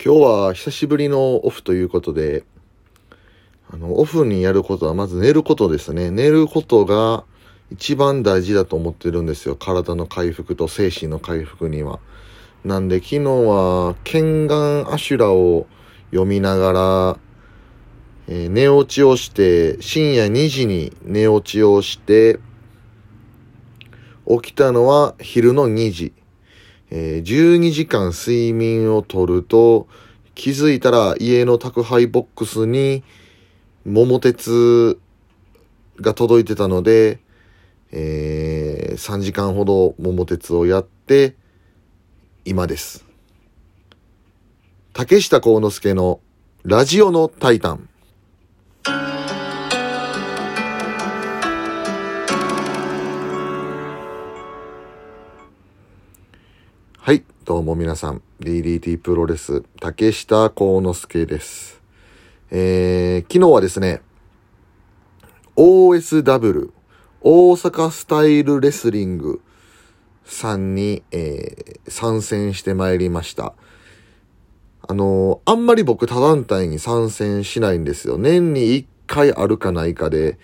今日は久しぶりのオフということで、あの、オフにやることはまず寝ることですね。寝ることが一番大事だと思ってるんですよ。体の回復と精神の回復には。なんで昨日は、剣眼アシュラを読みながら、えー、寝落ちをして、深夜2時に寝落ちをして、起きたのは昼の2時。えー、12時間睡眠をとると、気づいたら家の宅配ボックスに桃鉄が届いてたので、えー、3時間ほど桃鉄をやって、今です。竹下幸之助のラジオのタイタン。どうも皆さん、DDT プロレス、竹下幸之助です。えー、昨日はですね、OSW、大阪スタイルレスリングさんに、えー、参戦してまいりました。あのー、あんまり僕他団体に参戦しないんですよ。年に1回あるかないかで、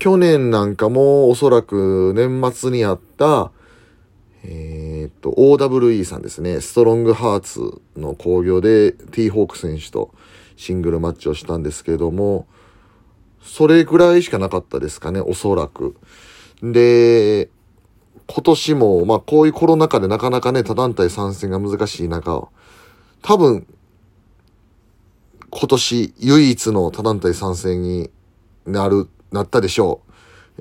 去年なんかもおそらく年末にあった、えー、っと、OWE さんですね。ストロングハーツの興行で T ホーク選手とシングルマッチをしたんですけども、それぐらいしかなかったですかね、おそらく。で、今年も、まあこういうコロナ禍でなかなかね、他団体参戦が難しい中、多分、今年唯一の他団体参戦になる、なったでしょう。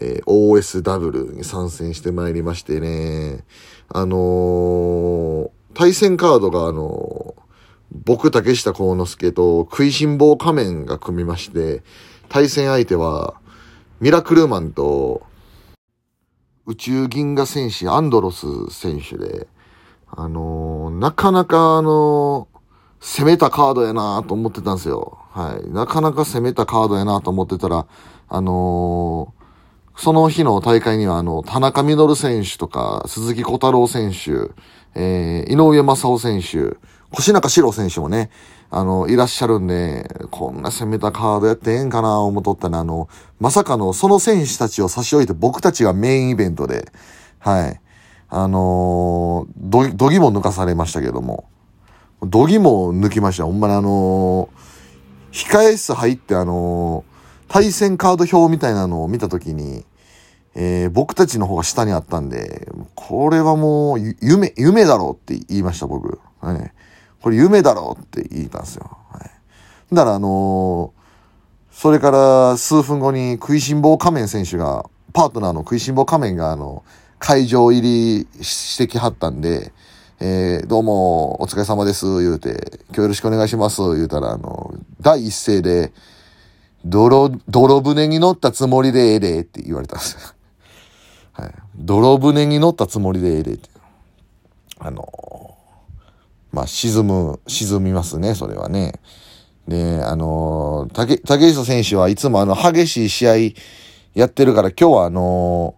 えー、OSW に参戦してまいりましてね、あのー、対戦カードがあのー、僕竹下幸之助と食いしん坊仮面が組みまして、対戦相手は、ミラクルマンと、宇宙銀河戦士アンドロス選手で、あのー、なかなかあの攻めたカードやなと思ってたんですよ。はい。なかなか攻めたカードやなと思ってたら、あのその日の大会には、あの、田中稔選手とか、鈴木小太郎選手、えー、井上正夫選手、腰中史郎選手もね、あの、いらっしゃるんで、こんな攻めたカードやってええんかな思っとったら、あの、まさかのその選手たちを差し置いて僕たちがメインイベントで、はい。あのー、ど、どぎも抜かされましたけども、どぎも抜きました。ほんまにあのー、控え室入ってあのー、対戦カード表みたいなのを見たときに、えー、僕たちの方が下にあったんで、これはもう、夢、夢だろうって言いました、僕。はい。これ夢だろうって言ったんですよ。はい。だから、あのー、それから数分後に食いしん坊仮面選手が、パートナーの食いしん坊仮面が、あの、会場入りしてきはったんで、えー、どうも、お疲れ様です、言うて、今日よろしくお願いします、言うたら、あの、第一声で、泥、泥船に乗ったつもりでええで、って言われたんですよ。はい。泥船に乗ったつもりでええでって。あの、まあ、沈む、沈みますね、それはね。で、あのー、竹、竹下選手はいつもあの、激しい試合やってるから、今日はあの、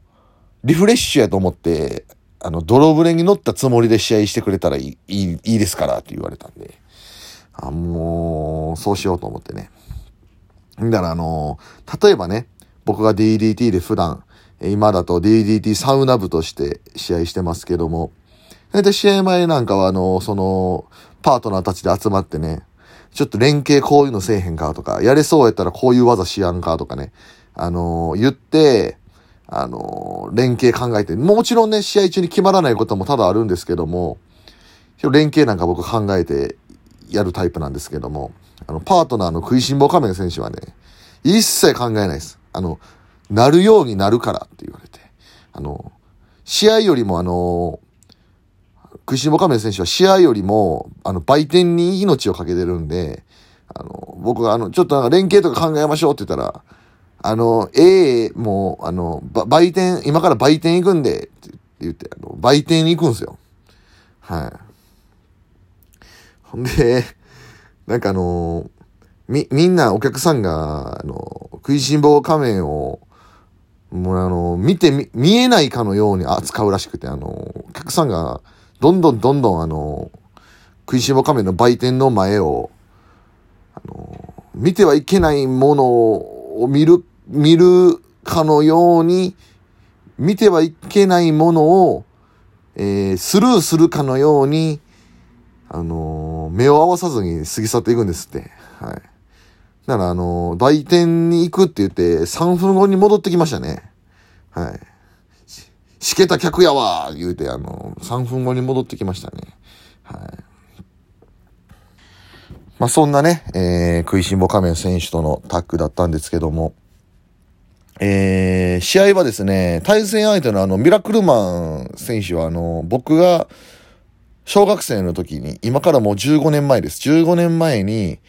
リフレッシュやと思って、あの、泥船に乗ったつもりで試合してくれたらいい、いい、いいですからって言われたんで、あ、もう、そうしようと思ってね。だからあの例えばね、僕が DDT で普段、今だと DDT サウナ部として試合してますけども、大体試合前なんかはあの、その、パートナーたちで集まってね、ちょっと連携こういうのせえへんかとか、やれそうやったらこういう技しやんかとかね、あのー、言って、あの、連携考えて、もちろんね、試合中に決まらないことも多々あるんですけども、連携なんか僕考えてやるタイプなんですけども、あの、パートナーの食いしん坊仮面選手はね、一切考えないです。あの、なるようになるからって言われて。あの、試合よりもあの、食いしん坊仮面選手は試合よりも、あの、売店に命をかけてるんで、あの、僕があの、ちょっとなんか連携とか考えましょうって言ったら、あの、ええ、もう、あの、売店、今から売店行くんで、って言って、あの、売店に行くんですよ。はい。ほんで、なんかあのみ、みんなお客さんが、あの、食いしん坊仮面を、もうあの、見てみ、見えないかのように扱うらしくて、あの、お客さんが、どんどんどんどんあの、食いしん坊仮面の売店の前を、あの、見てはいけないものを見る、見るかのように、見てはいけないものを、えー、スルーするかのように、あのー、目を合わさずに過ぎ去っていくんですって。はい。だから、あのー、売店に行くって言って、3分後に戻ってきましたね。はい。しけた客やわ言うて、あのー、3分後に戻ってきましたね。はい。まあ、そんなね、えー、食いしん坊仮面選手とのタッグだったんですけども、えー、試合はですね、対戦相手のあの、ミラクルマン選手はあの、僕が小学生の時に、今からもう15年前です。15年前に、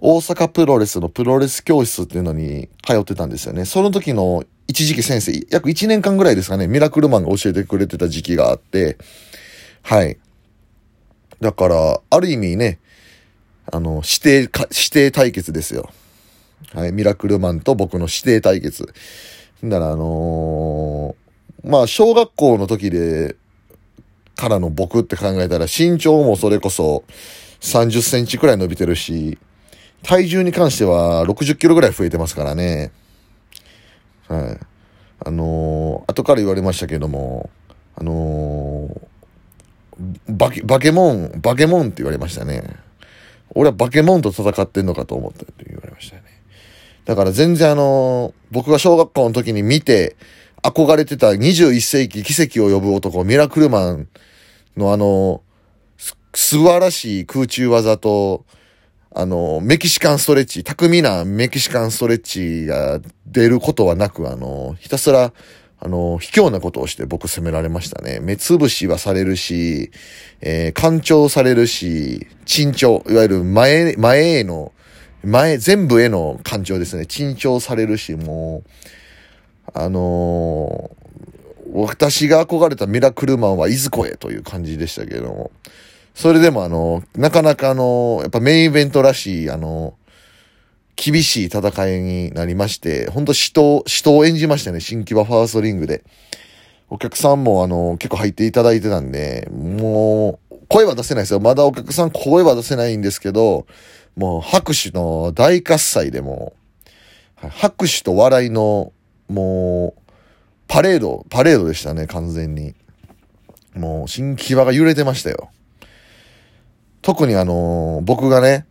大阪プロレスのプロレス教室っていうのに通ってたんですよね。その時の一時期先生、約1年間ぐらいですかね、ミラクルマンが教えてくれてた時期があって、はい。だから、ある意味ね、あの、指定か、指定対決ですよ。はい、ミラクルマンと僕の指定対決。だからあのー、まあ、小学校の時で、からの僕って考えたら身長もそれこそ30センチくらい伸びてるし、体重に関しては60キロぐらい増えてますからね。はい。あのー、後から言われましたけども、あのー、バケ、バケモン、バケモンって言われましたね。俺はバケモンと戦ってんのかと思ったって言われましたね。だから全然あの、僕が小学校の時に見て、憧れてた21世紀奇跡を呼ぶ男、ミラクルマンのあの、素晴らしい空中技と、あの、メキシカンストレッチ、巧みなメキシカンストレッチが出ることはなく、あの、ひたすら、あの、卑怯なことをして僕責められましたね。目つぶしはされるし、えー、干潮されるし、沈重、いわゆる前、前への、前、全部への干潮ですね。沈重されるし、もう、あのー、私が憧れたミラクルマンはいずこへという感じでしたけれども、それでもあの、なかなかあの、やっぱメインイベントらしい、あの、厳しい戦いになりまして、ほんと死闘、死闘を演じましたね、新規場ファーストリングで。お客さんもあの、結構入っていただいてたんで、もう、声は出せないですよ。まだお客さん声は出せないんですけど、もう拍手の大喝采でも、拍手と笑いの、もう、パレード、パレードでしたね、完全に。もう、新規場が揺れてましたよ。特にあのー、僕がね、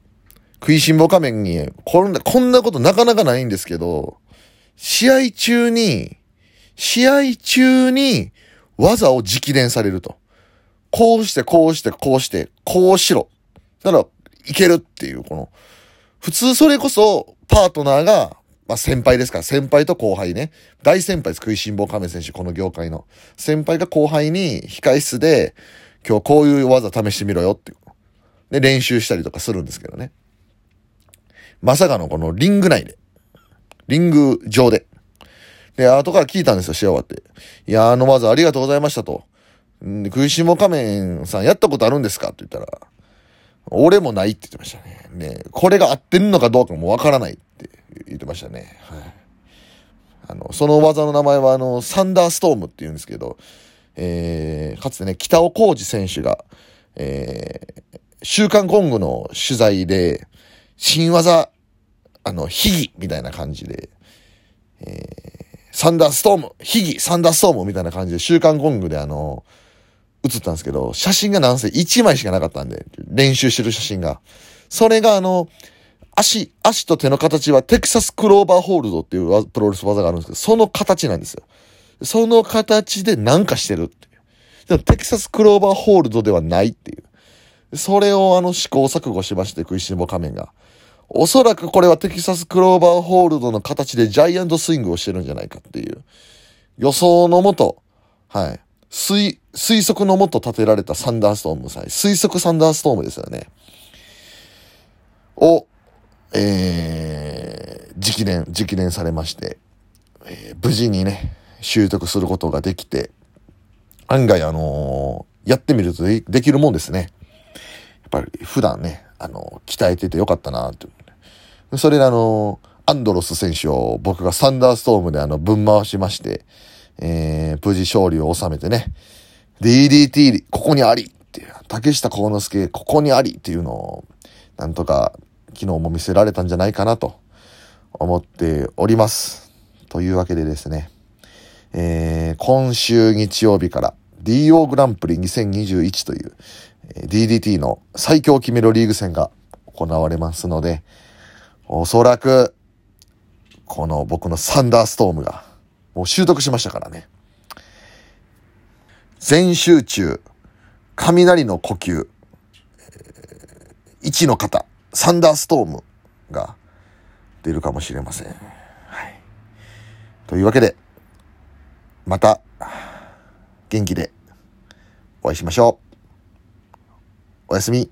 食いしん坊仮面に、こんな、こんなことなかなかないんですけど、試合中に、試合中に技を直伝されると。こうして、こうして、こうして、こうしろ。だから、いけるっていう、この、普通それこそ、パートナーが、まあ先輩ですから、先輩と後輩ね。大先輩です、食いしん坊仮面選手、この業界の。先輩が後輩に控室で、今日こういう技試してみろよっていう。で、練習したりとかするんですけどね。まさかのこのリング内で。リング上で。で、後から聞いたんですよ、試合終わって。いや、あの技ありがとうございましたと。ん食いしん坊仮面さんやったことあるんですかって言ったら、俺もないって言ってましたね。ね、これが合ってんのかどうかもわからないって言ってましたね。はい。あの、その技の名前はあの、サンダーストームって言うんですけど、えー、かつてね、北尾浩二選手が、えー、週刊コングの取材で、新技、あの、ヒギみたいな感じで、えー、サンダーストーム、ヒギ、サンダーストームみたいな感じで、週刊コングであの、映ったんですけど、写真がなんせ1枚しかなかったんで、練習してる写真が。それがあの、足、足と手の形はテキサスクローバーホールドっていうプロレス技があるんですけど、その形なんですよ。その形でなんかしてるっていう。でもテキサスクローバーホールドではないっていう。それをあの試行錯誤しまして、食いしん坊仮面が。おそらくこれはテキサスクローバーホールドの形でジャイアントスイングをしてるんじゃないかっていう予想のもと、はい。推、推測のもと立てられたサンダーストームさ推測サンダーストームですよね。を、えー、直伝、直伝されまして、えー、無事にね、習得することができて、案外あのー、やってみるとできるもんですね。やっぱり普段ね、あの、鍛えててよかったなって。それであの、アンドロス選手を僕がサンダーストームであの、分回しまして、えー、無事勝利を収めてね、DDT、ここにありっていう、竹下幸之助ここにありっていうのを、なんとか昨日も見せられたんじゃないかなと思っております。というわけでですね、えー、今週日曜日から DO グランプリ2021という、DDT の最強決めるリーグ戦が行われますので、おそらく、この僕のサンダーストームが、もう習得しましたからね。全集中、雷の呼吸、えー、1の方、サンダーストームが出るかもしれません。はい。というわけで、また、元気でお会いしましょう。おやすみ。